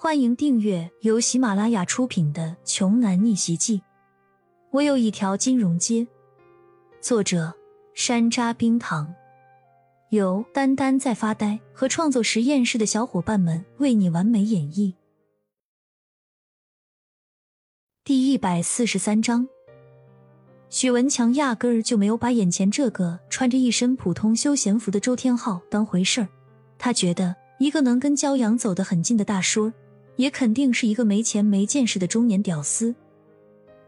欢迎订阅由喜马拉雅出品的《穷男逆袭记》。我有一条金融街。作者：山楂冰糖，由丹丹在发呆和创作实验室的小伙伴们为你完美演绎。第一百四十三章，许文强压根儿就没有把眼前这个穿着一身普通休闲服的周天浩当回事儿。他觉得一个能跟骄阳走得很近的大叔。也肯定是一个没钱没见识的中年屌丝，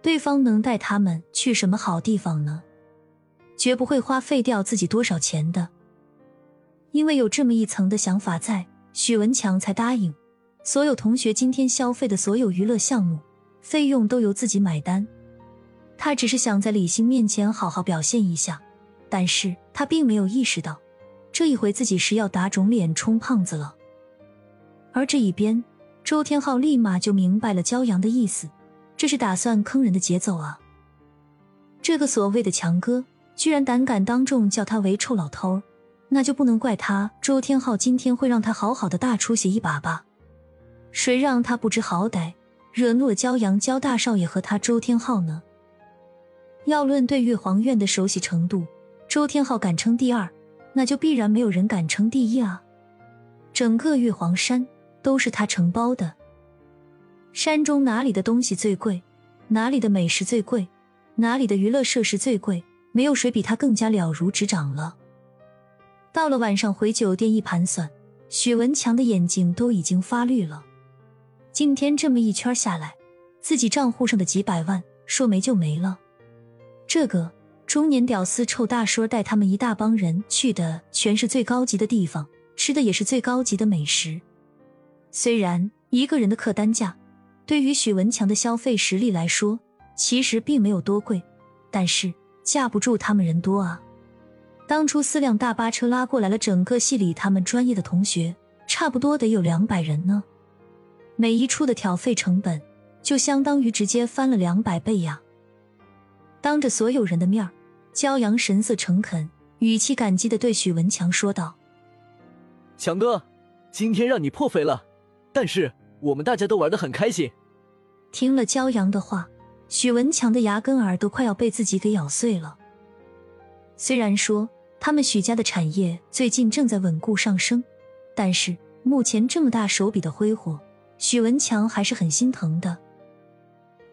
对方能带他们去什么好地方呢？绝不会花费掉自己多少钱的。因为有这么一层的想法在，许文强才答应所有同学今天消费的所有娱乐项目费用都由自己买单。他只是想在李欣面前好好表现一下，但是他并没有意识到，这一回自己是要打肿脸充胖子了。而这一边。周天浩立马就明白了骄阳的意思，这是打算坑人的节奏啊！这个所谓的强哥居然胆敢当众叫他为臭老头，那就不能怪他。周天浩今天会让他好好的大出血一把吧？谁让他不知好歹，惹怒了骄阳焦大少爷和他周天浩呢？要论对月皇院的熟悉程度，周天浩敢称第二，那就必然没有人敢称第一啊！整个月皇山。都是他承包的。山中哪里的东西最贵？哪里的美食最贵？哪里的娱乐设施最贵？没有谁比他更加了如指掌了。到了晚上回酒店一盘算，许文强的眼睛都已经发绿了。今天这么一圈下来，自己账户上的几百万说没就没了。这个中年屌丝臭大叔带他们一大帮人去的全是最高级的地方，吃的也是最高级的美食。虽然一个人的客单价对于许文强的消费实力来说其实并没有多贵，但是架不住他们人多啊。当初四辆大巴车拉过来了整个系里他们专业的同学，差不多得有两百人呢。每一处的挑费成本就相当于直接翻了两百倍呀。当着所有人的面骄阳神色诚恳，语气感激的对许文强说道：“强哥，今天让你破费了。”但是我们大家都玩得很开心。听了骄阳的话，许文强的牙根儿都快要被自己给咬碎了。虽然说他们许家的产业最近正在稳固上升，但是目前这么大手笔的挥霍，许文强还是很心疼的。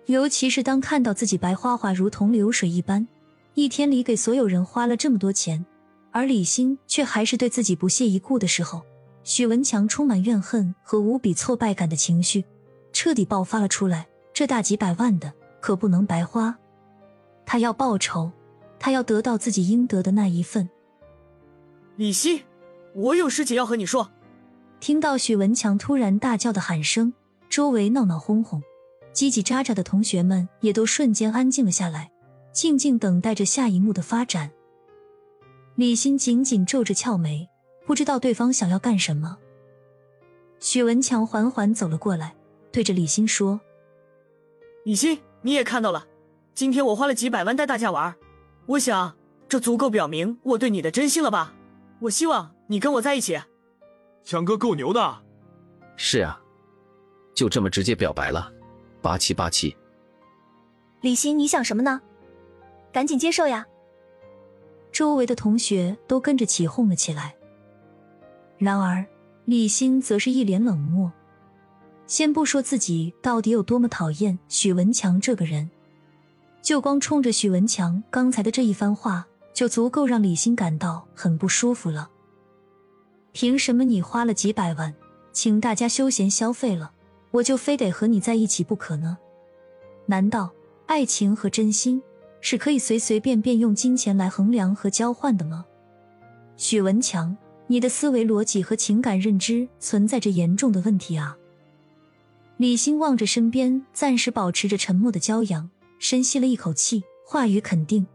尤其是当看到自己白花花如同流水一般，一天里给所有人花了这么多钱，而李欣却还是对自己不屑一顾的时候。许文强充满怨恨和无比挫败感的情绪彻底爆发了出来。这大几百万的可不能白花，他要报仇，他要得到自己应得的那一份。李希，我有事情要和你说。听到许文强突然大叫的喊声，周围闹闹哄哄、叽叽喳喳的同学们也都瞬间安静了下来，静静等待着下一幕的发展。李欣紧紧皱着俏眉。不知道对方想要干什么。许文强缓缓走了过来，对着李欣说：“李欣，你也看到了，今天我花了几百万带大家玩，我想这足够表明我对你的真心了吧？我希望你跟我在一起。”强哥够牛的。是啊，就这么直接表白了，八七八七。李欣，你想什么呢？赶紧接受呀！周围的同学都跟着起哄了起来。然而，李欣则是一脸冷漠。先不说自己到底有多么讨厌许文强这个人，就光冲着许文强刚才的这一番话，就足够让李欣感到很不舒服了。凭什么你花了几百万请大家休闲消费了，我就非得和你在一起不可呢？难道爱情和真心是可以随随便便用金钱来衡量和交换的吗？许文强。你的思维逻辑和情感认知存在着严重的问题啊！李欣望着身边暂时保持着沉默的骄阳，深吸了一口气，话语肯定、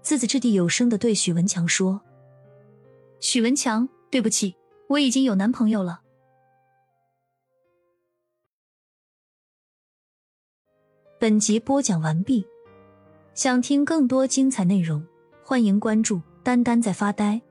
字字掷地有声的对许文强说：“许文强，对不起，我已经有男朋友了。”本集播讲完毕，想听更多精彩内容，欢迎关注“丹丹在发呆”。